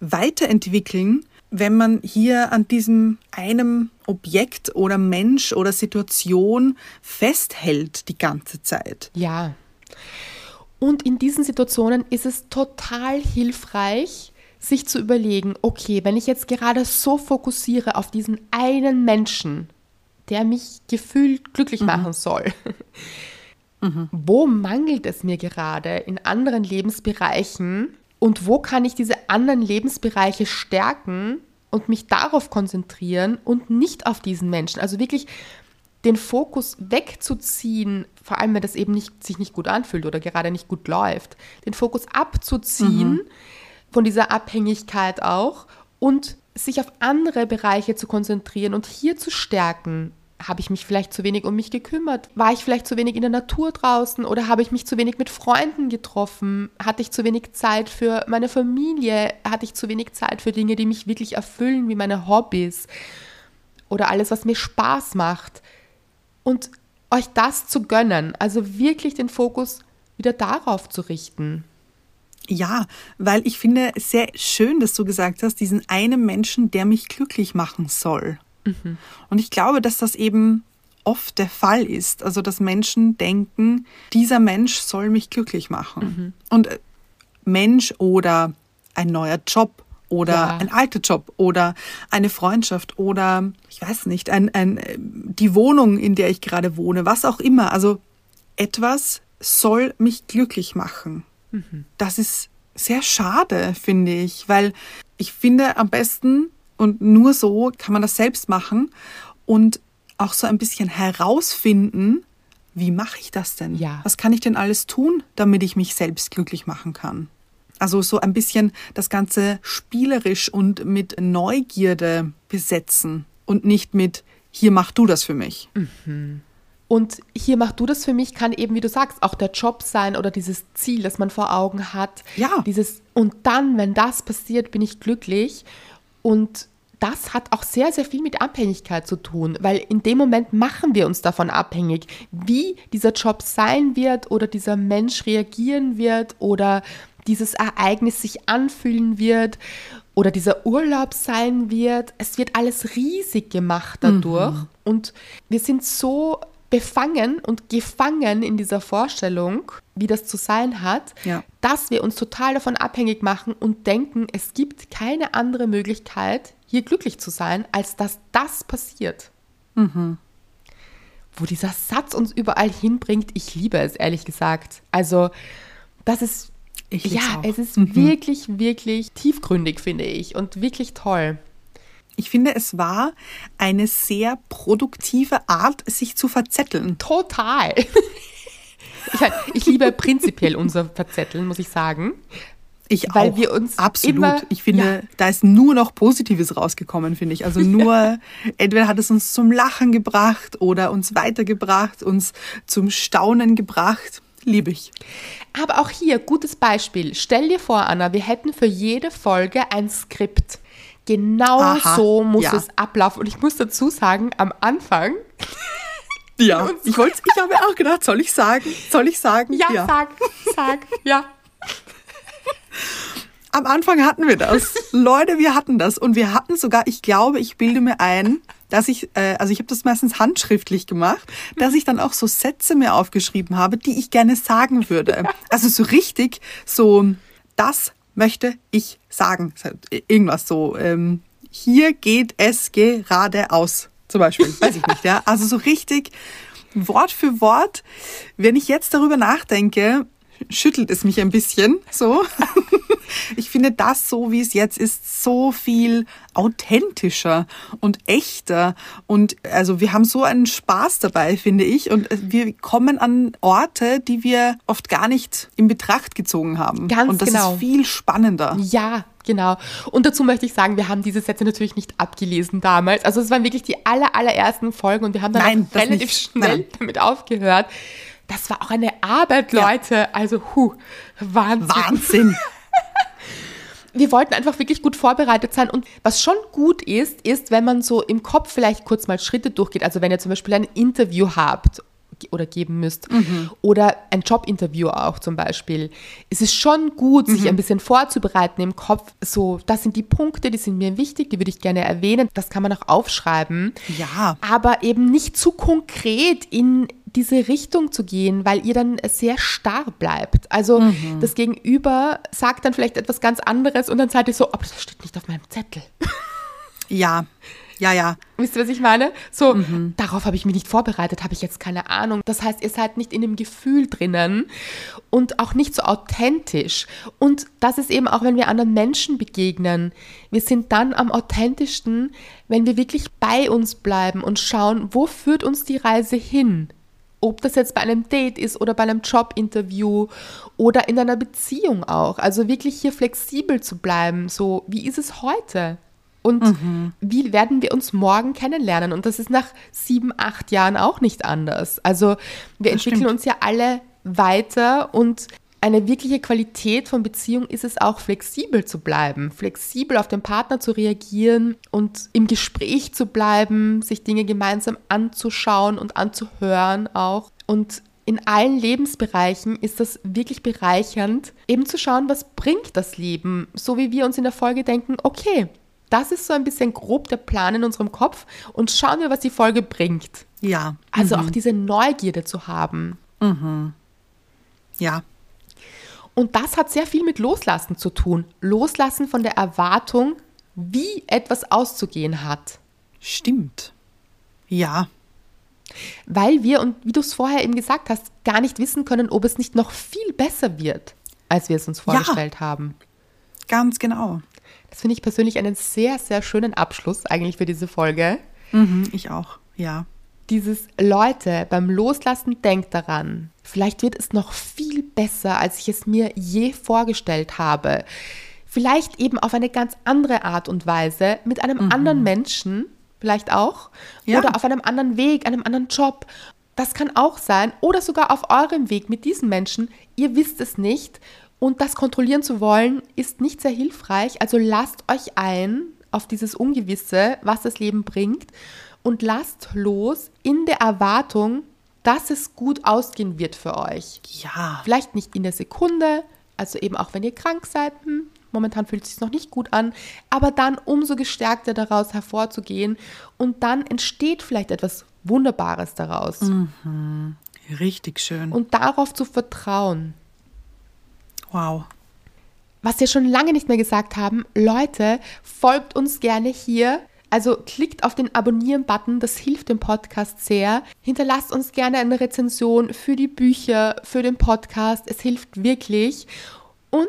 weiterentwickeln, wenn man hier an diesem einem Objekt oder Mensch oder Situation festhält die ganze Zeit. Ja. Und in diesen Situationen ist es total hilfreich, sich zu überlegen, okay, wenn ich jetzt gerade so fokussiere auf diesen einen Menschen, der mich gefühlt glücklich machen soll, wo mangelt es mir gerade in anderen Lebensbereichen? Und wo kann ich diese anderen Lebensbereiche stärken und mich darauf konzentrieren und nicht auf diesen Menschen. Also wirklich den Fokus wegzuziehen, vor allem wenn das eben nicht, sich nicht gut anfühlt oder gerade nicht gut läuft, den Fokus abzuziehen von dieser Abhängigkeit auch und sich auf andere Bereiche zu konzentrieren und hier zu stärken. Habe ich mich vielleicht zu wenig um mich gekümmert? War ich vielleicht zu wenig in der Natur draußen oder habe ich mich zu wenig mit Freunden getroffen? Hatte ich zu wenig Zeit für meine Familie? Hatte ich zu wenig Zeit für Dinge, die mich wirklich erfüllen, wie meine Hobbys? Oder alles, was mir Spaß macht? Und euch das zu gönnen, also wirklich den Fokus wieder darauf zu richten. Ja, weil ich finde sehr schön, dass du gesagt hast, diesen einen Menschen, der mich glücklich machen soll. Und ich glaube, dass das eben oft der Fall ist. Also, dass Menschen denken, dieser Mensch soll mich glücklich machen. Und äh, Mensch oder ein neuer Job oder Ja. ein alter Job oder eine Freundschaft oder ich weiß nicht, ein, ein, äh, die Wohnung, in der ich gerade wohne, was auch immer. Also etwas soll mich glücklich machen. Das ist sehr schade, finde ich, weil ich finde am besten und nur so kann man das selbst machen und auch so ein bisschen herausfinden, wie mache ich das denn? Ja. Was kann ich denn alles tun, damit ich mich selbst glücklich machen kann? Also so ein bisschen das Ganze spielerisch und mit Neugierde besetzen und nicht mit, hier mach du das für mich. Und hier mach du das für mich, kann eben, wie du sagst, auch der Job sein oder dieses Ziel, das man vor Augen hat. Ja. Dieses, und dann, wenn das passiert, bin ich glücklich. Und das hat auch sehr, sehr viel mit Abhängigkeit zu tun, weil in dem Moment machen wir uns davon abhängig, wie dieser Job sein wird oder dieser Mensch reagieren wird oder dieses Ereignis sich anfühlen wird oder dieser Urlaub sein wird. Es wird alles riesig gemacht dadurch und wir sind so befangen und gefangen in dieser Vorstellung, wie das zu sein hat, Ja. dass wir uns total davon abhängig machen und denken, es gibt keine andere Möglichkeit, hier glücklich zu sein, als dass das passiert. Wo dieser Satz uns überall hinbringt, ich liebe es, ehrlich gesagt. Also, das ist, ja, auch. es ist wirklich, wirklich tiefgründig, finde ich, und wirklich toll. Ich finde, es war eine sehr produktive Art, sich zu verzetteln. Total. Ich, mein, ich liebe prinzipiell unser Verzetteln, muss ich sagen. Ich Weil auch. wir uns absolut. immer- ich finde, ja. da ist nur noch Positives rausgekommen, finde ich. Also nur entweder hat es uns zum Lachen gebracht oder uns weitergebracht, uns zum Staunen gebracht. Liebe ich. Aber auch hier, gutes Beispiel. Stell dir vor, Anna, wir hätten für jede Folge ein Skript. Genau Aha, so muss ja. es ablaufen. Und ich muss dazu sagen, am Anfang, Ja. Ich wollte, ich habe auch gedacht, soll ich sagen? Soll ich sagen? ja, sag, sag, ja. Am Anfang hatten wir das. Leute, wir hatten das. Und wir hatten sogar, ich glaube, ich bilde mir ein, dass ich, äh, also ich habe das meistens handschriftlich gemacht, dass ich dann auch so Sätze mir aufgeschrieben habe, die ich gerne sagen würde. Also so richtig, so, das möchte ich sagen. Irgendwas so, ähm, hier geht es geradeaus, zum Beispiel. Weiß ich nicht, ja. Also so richtig Wort für Wort. Wenn ich jetzt darüber nachdenke, schüttelt es mich ein bisschen so. Ich finde das so, wie es jetzt ist, so viel authentischer und echter. Und also wir haben so einen Spaß dabei, finde ich. Und wir kommen an Orte, die wir oft gar nicht in Betracht gezogen haben. Ganz und das genau. ist viel spannender. Ja, genau. Und dazu möchte ich sagen, wir haben diese Sätze natürlich nicht abgelesen damals. Also es waren wirklich die aller, allerersten Folgen und wir haben dann Nein, relativ nicht. schnell Nein. damit aufgehört. Das war auch eine Arbeit, Ja. Leute. Also, hu, Wahnsinn. Wahnsinn. wir wollten einfach wirklich gut vorbereitet sein. Und was schon gut ist, ist, wenn man so im Kopf vielleicht kurz mal Schritte durchgeht. Also wenn ihr zum Beispiel ein Interview habt oder geben müsst oder ein Jobinterview auch zum Beispiel, ist es schon gut, sich ein bisschen vorzubereiten im Kopf. So, das sind die Punkte, die sind mir wichtig, die würde ich gerne erwähnen. Das kann man auch aufschreiben. Ja. Aber eben nicht zu konkret in diese Richtung zu gehen, weil ihr dann sehr starr bleibt. Also das Gegenüber sagt dann vielleicht etwas ganz anderes und dann seid ihr so, aber das steht nicht auf meinem Zettel. Ja. Ja, ja. Wisst ihr, was ich meine? So, darauf habe ich mich nicht vorbereitet, habe ich jetzt keine Ahnung. Das heißt, ihr seid nicht in dem Gefühl drinnen und auch nicht so authentisch. Und das ist eben auch, wenn wir anderen Menschen begegnen. Wir sind dann am authentischsten, wenn wir wirklich bei uns bleiben und schauen, wo führt uns die Reise hin? Ob das jetzt bei einem Date ist oder bei einem Jobinterview oder in einer Beziehung auch. Also wirklich hier flexibel zu bleiben. So, wie ist es heute? Und wie werden wir uns morgen kennenlernen? Und das ist nach sieben, acht Jahren auch nicht anders. Also wir entwickeln stimmt. uns ja alle weiter und eine wirkliche Qualität von Beziehung ist es auch, flexibel zu bleiben, flexibel auf den Partner zu reagieren und im Gespräch zu bleiben, sich Dinge gemeinsam anzuschauen und anzuhören auch. Und in allen Lebensbereichen ist das wirklich bereichernd, eben zu schauen, was bringt das Leben, so wie wir uns in der Folge denken, okay, das ist so ein bisschen grob der Plan in unserem Kopf und schauen wir, was die Folge bringt. Ja. Also auch diese Neugierde zu haben. Ja. Und das hat sehr viel mit Loslassen zu tun. Loslassen von der Erwartung, wie etwas auszugehen hat. Stimmt. Ja. Weil wir, und wie du es vorher eben gesagt hast, gar nicht wissen können, ob es nicht noch viel besser wird, als wir es uns vorgestellt haben. Ganz genau. Das finde ich persönlich einen sehr, sehr schönen Abschluss eigentlich für diese Folge. Mhm, ich auch. Ja. Dieses Leute beim Loslassen denkt daran. Vielleicht wird es noch viel besser, als ich es mir je vorgestellt habe. Vielleicht eben auf eine ganz andere Art und Weise mit einem anderen Menschen, vielleicht auch, Ja. oder auf einem anderen Weg, einem anderen Job. Das kann auch sein. Oder sogar auf eurem Weg mit diesem Menschen. Ihr wisst es nicht. Und das kontrollieren zu wollen, ist nicht sehr hilfreich. Also lasst euch ein auf dieses Ungewisse, was das Leben bringt. Und lasst los in der Erwartung, dass es gut ausgehen wird für euch. Ja. Vielleicht nicht in der Sekunde, also eben auch wenn ihr krank seid. Hm, momentan fühlt es sich noch nicht gut an, aber dann umso gestärkter daraus hervorzugehen und dann entsteht vielleicht etwas Wunderbares daraus. Richtig schön. Und darauf zu vertrauen. wow. Was wir schon lange nicht mehr gesagt haben, Leute, folgt uns gerne hier. Also klickt auf den Abonnieren-Button, das hilft dem Podcast sehr. Hinterlasst uns gerne eine Rezension für die Bücher, für den Podcast. Es hilft wirklich. Und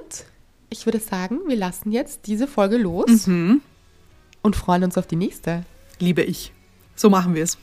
ich würde sagen, wir lassen jetzt diese Folge los und freuen uns auf die nächste. Liebe ich. So machen wir es.